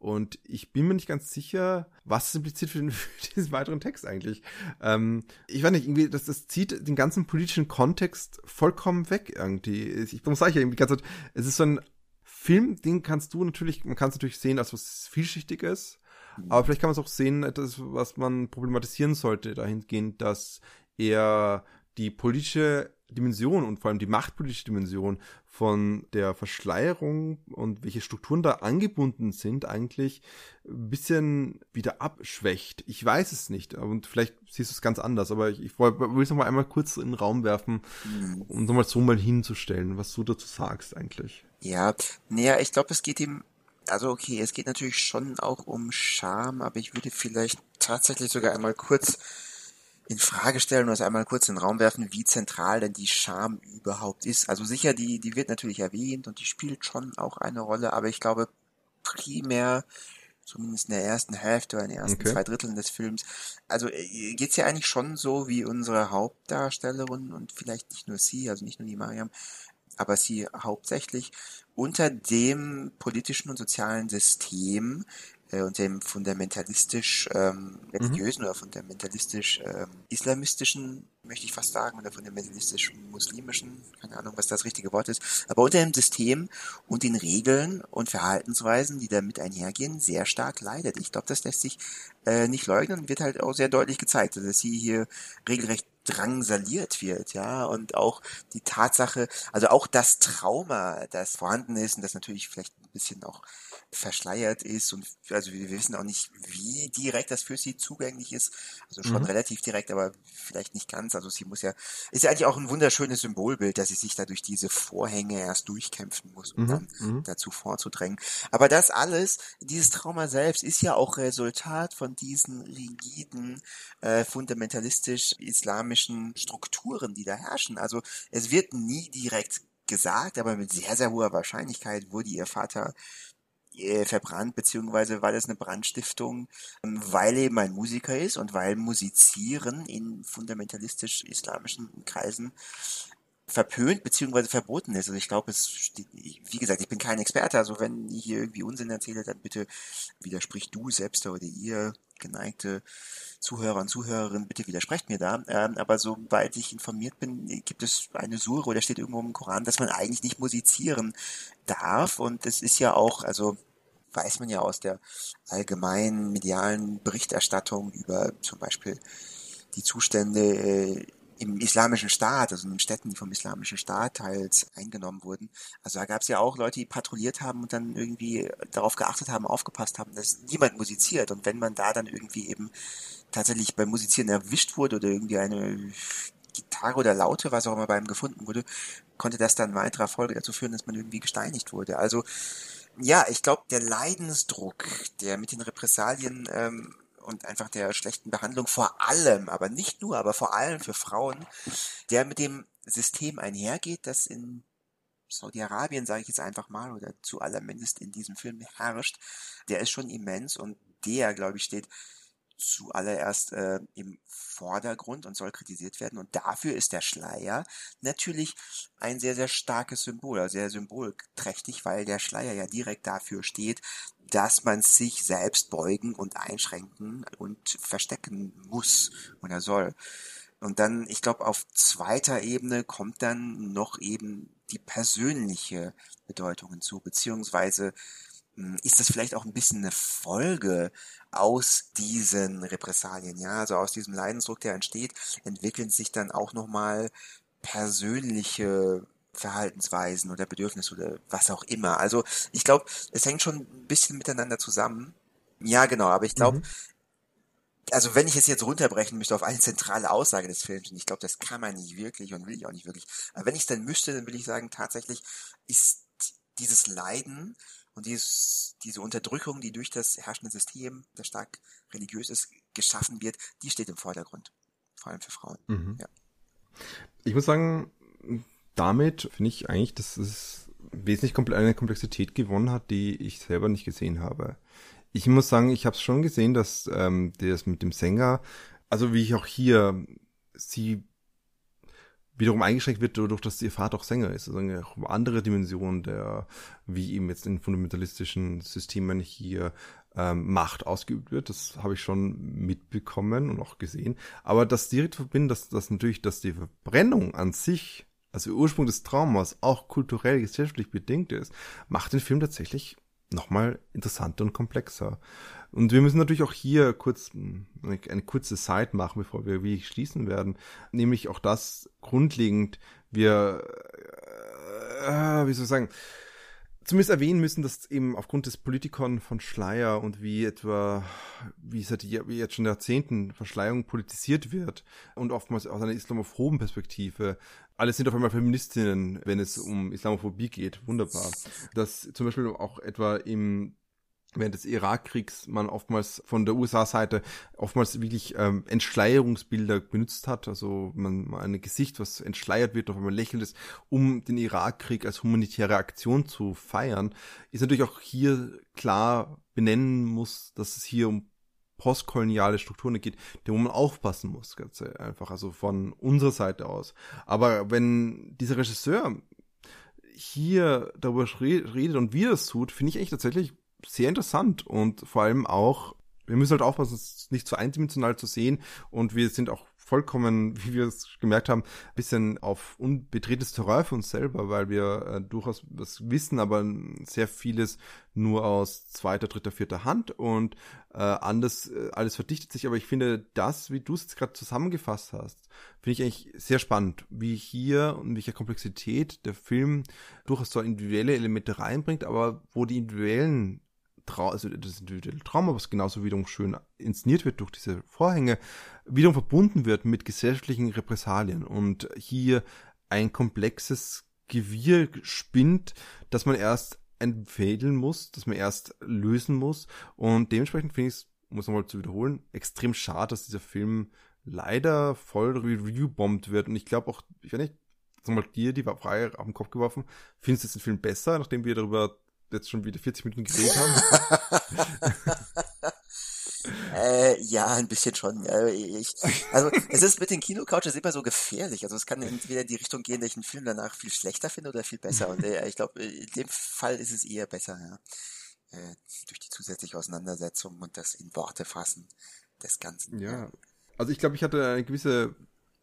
Und ich bin mir nicht ganz sicher, was es impliziert für, den, *laughs* für diesen weiteren Text eigentlich. Ähm, ich weiß nicht, irgendwie, das, das zieht den ganzen politischen Kontext vollkommen weg irgendwie. Ich muss sagen, die ganze Zeit, es ist so ein Film, den kannst du natürlich, man kann es natürlich sehen als was Vielschichtiges, aber vielleicht kann man es auch sehen, etwas, was man problematisieren sollte, dahingehend, dass er die politische Dimension und vor allem die machtpolitische Dimension von der Verschleierung und welche Strukturen da angebunden sind, eigentlich ein bisschen wieder abschwächt. Ich weiß es nicht und vielleicht siehst du es ganz anders, aber ich, ich will es nochmal einmal kurz in den Raum werfen, mhm. um nochmal so mal hinzustellen, was du dazu sagst eigentlich. Ja, naja, ich glaube, es geht ihm also okay, es geht natürlich schon auch um Scham, aber ich würde vielleicht tatsächlich sogar einmal kurz in Frage stellen oder es einmal kurz in den Raum werfen, wie zentral denn die Scham überhaupt ist. Also sicher, die, die wird natürlich erwähnt und die spielt schon auch eine Rolle, aber ich glaube primär, zumindest in der ersten Hälfte oder in den ersten okay. zwei Dritteln des Films, also äh, geht's ja eigentlich schon so, wie unsere Hauptdarstellerin und vielleicht nicht nur sie, also nicht nur die Mariam, aber sie hauptsächlich unter dem politischen und sozialen System und dem fundamentalistisch ähm, religiösen mhm. oder fundamentalistisch ähm, islamistischen, möchte ich fast sagen, oder fundamentalistisch muslimischen, keine Ahnung, was das richtige Wort ist, aber unter dem System und den Regeln und Verhaltensweisen, die damit einhergehen, sehr stark leidet. Ich glaube, das lässt sich äh, nicht leugnen und wird halt auch sehr deutlich gezeigt, dass sie hier regelrecht drangsaliert wird, ja, und auch die Tatsache, also auch das Trauma, das vorhanden ist und das natürlich vielleicht ein bisschen auch verschleiert ist und also wir wissen auch nicht, wie direkt das für sie zugänglich ist. Also schon mhm. relativ direkt, aber vielleicht nicht ganz. Also sie muss ja, ist ja eigentlich auch ein wunderschönes Symbolbild, dass sie sich da durch diese Vorhänge erst durchkämpfen muss, um mhm. dann mhm. dazu vorzudrängen. Aber das alles, dieses Trauma selbst, ist ja auch Resultat von diesen rigiden, äh, fundamentalistisch-islamischen Strukturen, die da herrschen. Also es wird nie direkt gesagt, aber mit sehr, sehr hoher Wahrscheinlichkeit wurde ihr Vater äh, verbrannt, beziehungsweise war das eine Brandstiftung, ähm, weil eben ein Musiker ist und weil Musizieren in fundamentalistisch-islamischen Kreisen verpönt beziehungsweise verboten ist. Also ich glaube, es steht, wie gesagt, ich bin kein Experte, also wenn ich hier irgendwie Unsinn erzähle, dann bitte widerspricht du selbst oder ihr geneigte Zuhörer und Zuhörerinnen, bitte widersprecht mir da. Ähm, aber soweit ich informiert bin, gibt es eine Sure oder steht irgendwo im Koran, dass man eigentlich nicht musizieren darf. Und es ist ja auch, also weiß man ja aus der allgemeinen medialen Berichterstattung über zum Beispiel die Zustände äh, im islamischen Staat, also in den Städten, die vom islamischen Staat teils eingenommen wurden. Also da gab es ja auch Leute, die patrouilliert haben und dann irgendwie darauf geachtet haben, aufgepasst haben, dass niemand musiziert. Und wenn man da dann irgendwie eben tatsächlich beim Musizieren erwischt wurde oder irgendwie eine Gitarre oder Laute, was auch immer bei ihm gefunden wurde, konnte das dann weiterer Folge dazu führen, dass man irgendwie gesteinigt wurde. Also ja, ich glaube, der Leidensdruck, der mit den Repressalien ähm, und einfach der schlechten Behandlung vor allem, aber nicht nur, aber vor allem für Frauen, der mit dem System einhergeht, das in Saudi-Arabien, sage ich jetzt einfach mal, oder zu allermindest in diesem Film herrscht, der ist schon immens und der, glaube ich, steht zuallererst äh, im Vordergrund und soll kritisiert werden. Und dafür ist der Schleier natürlich ein sehr, sehr starkes Symbol, also sehr symbolträchtig, weil der Schleier ja direkt dafür steht, dass man sich selbst beugen und einschränken und verstecken muss oder soll. Und dann, ich glaube, auf zweiter Ebene kommt dann noch eben die persönliche Bedeutung hinzu, beziehungsweise ist das vielleicht auch ein bisschen eine Folge aus diesen Repressalien, ja, also aus diesem Leidensdruck, der entsteht, entwickeln sich dann auch nochmal persönliche Verhaltensweisen oder Bedürfnisse oder was auch immer. Also ich glaube, es hängt schon ein bisschen miteinander zusammen. Ja, genau, aber ich glaube, mhm. also wenn ich es jetzt runterbrechen müsste auf eine zentrale Aussage des Films, und ich glaube, das kann man nicht wirklich und will ich auch nicht wirklich, aber wenn ich es dann müsste, dann will ich sagen, tatsächlich ist dieses Leiden und dieses, diese Unterdrückung, die durch das herrschende System, das stark religiös ist, geschaffen wird, die steht im Vordergrund. Vor allem für Frauen. Mhm. Ja. Ich muss sagen, damit finde ich eigentlich, dass es wesentlich eine Komplexität gewonnen hat, die ich selber nicht gesehen habe. Ich muss sagen, ich habe es schon gesehen, dass ähm, das mit dem Sänger, also wie ich auch hier sie wiederum eingeschränkt wird dadurch, dass ihr Vater auch Sänger ist. Also eine andere Dimension der, wie eben jetzt in fundamentalistischen Systemen hier ähm, Macht ausgeübt wird. Das habe ich schon mitbekommen und auch gesehen. Aber das direkt verbinden, dass, dass natürlich, dass die Verbrennung an sich, also Ursprung des Traumas, auch kulturell, gesellschaftlich bedingt ist, macht den Film tatsächlich nochmal interessanter und komplexer. Und wir müssen natürlich auch hier kurz eine, eine kurze Side machen, bevor wir wie schließen werden. Nämlich auch das grundlegend, wir, äh, wie soll ich sagen, zumindest erwähnen müssen, dass eben aufgrund des Politikon von Schleier und wie etwa, wie seit wie jetzt schon Jahrzehnten Verschleierung politisiert wird und oftmals aus einer islamophoben Perspektive. Alle sind auf einmal Feministinnen, wenn es um Islamophobie geht. Wunderbar. Dass zum Beispiel auch etwa im während des Irakkriegs man oftmals von der USA-Seite oftmals wirklich ähm, Entschleierungsbilder benutzt hat, also man ein Gesicht, was entschleiert wird, auf einmal lächelt ist, um den Irakkrieg als humanitäre Aktion zu feiern, ist natürlich auch hier klar benennen muss, dass es hier um postkoloniale Strukturen geht, wo man aufpassen muss, ganz einfach, also von unserer Seite aus. Aber wenn dieser Regisseur hier darüber redet und wie es tut, finde ich eigentlich tatsächlich sehr interessant und vor allem auch, wir müssen halt aufpassen, es nicht zu eindimensional zu sehen und wir sind auch vollkommen, wie wir es gemerkt haben, ein bisschen auf unbetretenes Terrain für uns selber, weil wir äh, durchaus was wissen, aber sehr vieles nur aus zweiter, dritter, vierter Hand und äh, anders, äh, alles verdichtet sich. Aber ich finde das, wie du es jetzt gerade zusammengefasst hast, finde ich eigentlich sehr spannend, wie hier und welcher Komplexität der Film durchaus so individuelle Elemente reinbringt, aber wo die individuellen Trau also das individuelle Trauma, was genauso wiederum schön inszeniert wird durch diese Vorhänge, wiederum verbunden wird mit gesellschaftlichen Repressalien. Und hier ein komplexes Gewirr spinnt, das man erst entfädeln muss, das man erst lösen muss. Und dementsprechend finde ich es, muss man mal zu wiederholen, extrem schade, dass dieser Film leider voll review-bombt wird. Und ich glaube auch, ich weiß nicht, mal dir die Frage auf den Kopf geworfen, findest du jetzt den Film besser, nachdem wir darüber jetzt schon wieder 40 Minuten geredet haben? *laughs* äh, ja, ein bisschen schon. Ich, also es ist mit den Kinocouches immer so gefährlich. Also es kann entweder in die Richtung gehen, dass ich einen Film danach viel schlechter finde oder viel besser. Und äh, ich glaube, in dem Fall ist es eher besser, ja. äh, durch die zusätzliche Auseinandersetzung und das in Worte fassen des Ganzen. Ja, also ich glaube, ich hatte eine gewisse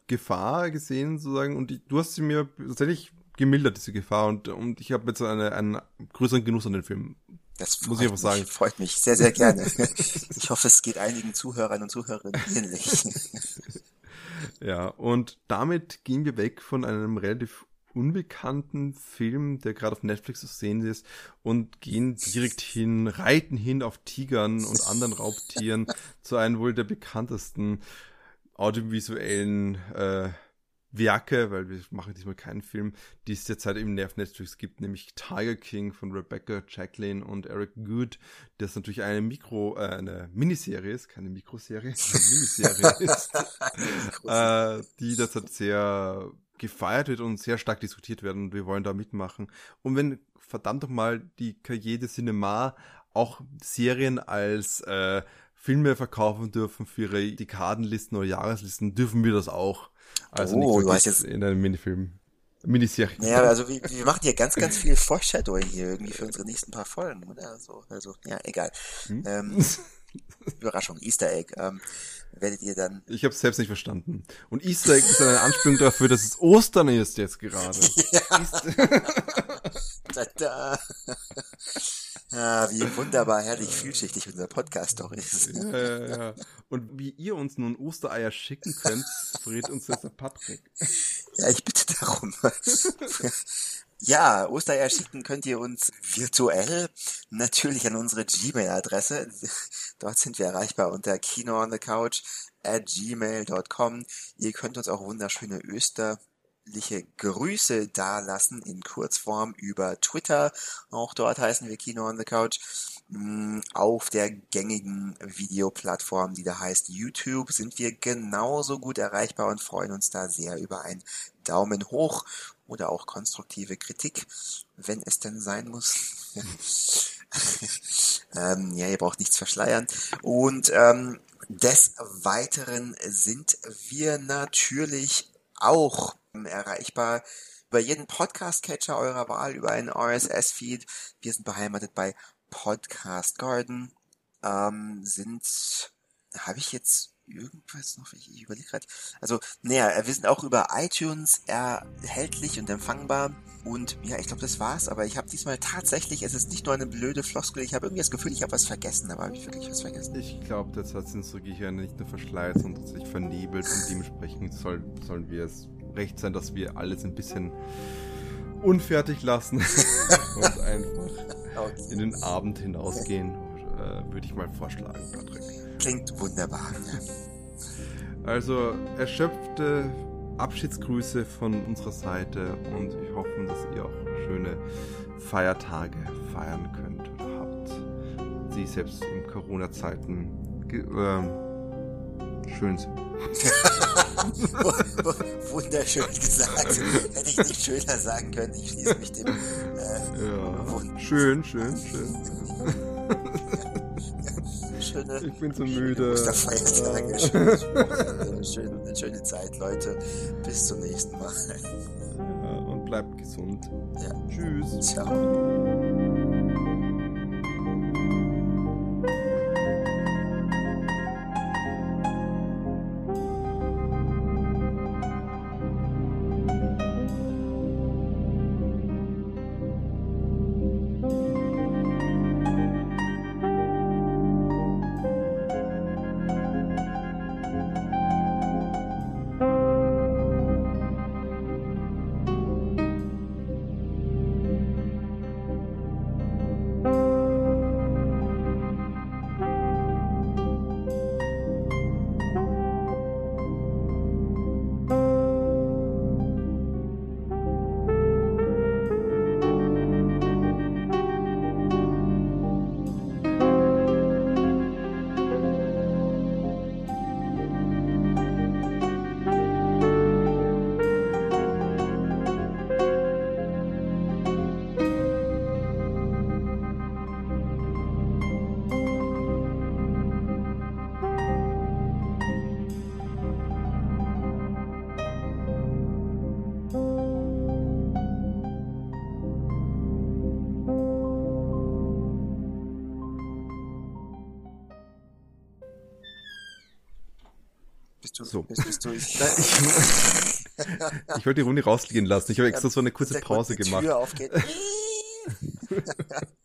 Gefahr gesehen, sozusagen, und ich, du hast sie mir tatsächlich gemildert, diese Gefahr, und, und ich habe jetzt eine, einen größeren Genuss an den Film. Das muss ich einfach sagen. Mich, freut mich sehr, sehr gerne. *laughs* ich hoffe, es geht einigen Zuhörern und Zuhörerinnen ähnlich. *laughs* ja, und damit gehen wir weg von einem relativ unbekannten Film, der gerade auf Netflix zu sehen ist, und gehen direkt hin, reiten hin auf Tigern und anderen Raubtieren *laughs* zu einem wohl der bekanntesten audiovisuellen äh, Werke, weil wir machen diesmal keinen Film, die es derzeit eben auf Netflix gibt, nämlich Tiger King von Rebecca Jacqueline und Eric Good, das natürlich eine Mikro, äh, eine Miniserie ist, keine Mikroserie, eine Miniserie *laughs* ist, äh, die derzeit sehr gefeiert wird und sehr stark diskutiert werden und wir wollen da mitmachen. Und wenn verdammt doch mal die de Cinema auch Serien als äh, Filme verkaufen dürfen für ihre Dekadenlisten oder Jahreslisten, dürfen wir das auch. Also oh, nicht du jetzt in einem Minifilm. Miniserie. Naja, also wir, wir machen hier ganz, ganz viel Foreshadowing hier irgendwie für unsere nächsten paar Folgen, oder? So, also, ja, egal. Hm? Ähm, *laughs* Überraschung, Easter Egg. Ähm, werdet ihr dann. Ich habe es selbst nicht verstanden. Und Easter Egg ist eine Anspielung dafür, dass es Ostern ist jetzt gerade. *laughs* Ja. Tada. Ah, wie wunderbar, herrlich, vielschichtig unser Podcast doch ist. Ja, ja, ja. Und wie ihr uns nun Ostereier schicken könnt, verrät uns jetzt der Patrick. Ja, ich bitte darum. Ja, Ostereier schicken könnt ihr uns virtuell natürlich an unsere Gmail-Adresse. *laughs* Dort sind wir erreichbar unter kino on the couch at gmail.com. Ihr könnt uns auch wunderschöne Öster Grüße dalassen in Kurzform über Twitter. Auch dort heißen wir Kino on the Couch. Mm, auf der gängigen Videoplattform, die da heißt YouTube, sind wir genauso gut erreichbar und freuen uns da sehr über einen Daumen hoch oder auch konstruktive Kritik, wenn es denn sein muss. *laughs* ähm, ja, ihr braucht nichts verschleiern. Und ähm, des Weiteren sind wir natürlich auch erreichbar über jeden Podcast-Catcher eurer Wahl, über einen RSS-Feed. Wir sind beheimatet bei Podcast Garden. Ähm, sind, habe ich jetzt irgendwas noch? Ich, überlege gerade. Also, naja, wir sind auch über iTunes erhältlich und empfangbar. Und ja, ich glaube, das war's. Aber ich habe diesmal tatsächlich, es ist nicht nur eine blöde Floskel, ich habe irgendwie das Gefühl, ich habe was vergessen. Aber habe ich wirklich was vergessen? Ich glaube, das hat unsere Gehirne nicht nur verschleiert, sondern sich vernebelt. Und dementsprechend soll, sollen wir es recht sein, dass wir alles ein bisschen unfertig lassen *laughs* und einfach *laughs* okay. in den Abend hinausgehen, äh, würde ich mal vorschlagen, Patrick. Klingt wunderbar. Also erschöpfte Abschiedsgrüße von unserer Seite und ich hoffe, dass ihr auch schöne Feiertage feiern könnt oder habt. Sie selbst in Corona-Zeiten äh, schön sind. *laughs* Wunderschön gesagt. Hätte ich nicht schöner sagen können. Ich schließe mich dem. Äh, ja. Schön, schön, schön. *laughs* Schöne, ich bin so müde. Osterfeiertage. *laughs* Schöne, schöne, schöne Zeit, Leute. Bis zum nächsten Mal. Ja, und bleibt gesund. Ja. Tschüss. Ciao. Bist du, So. bist, du, ich, Nein, *laughs* ich, *laughs* ich wollte die Runde rausgehen lassen. Ich habe extra so eine kurze Pause gemacht. Tür aufgeht. *laughs*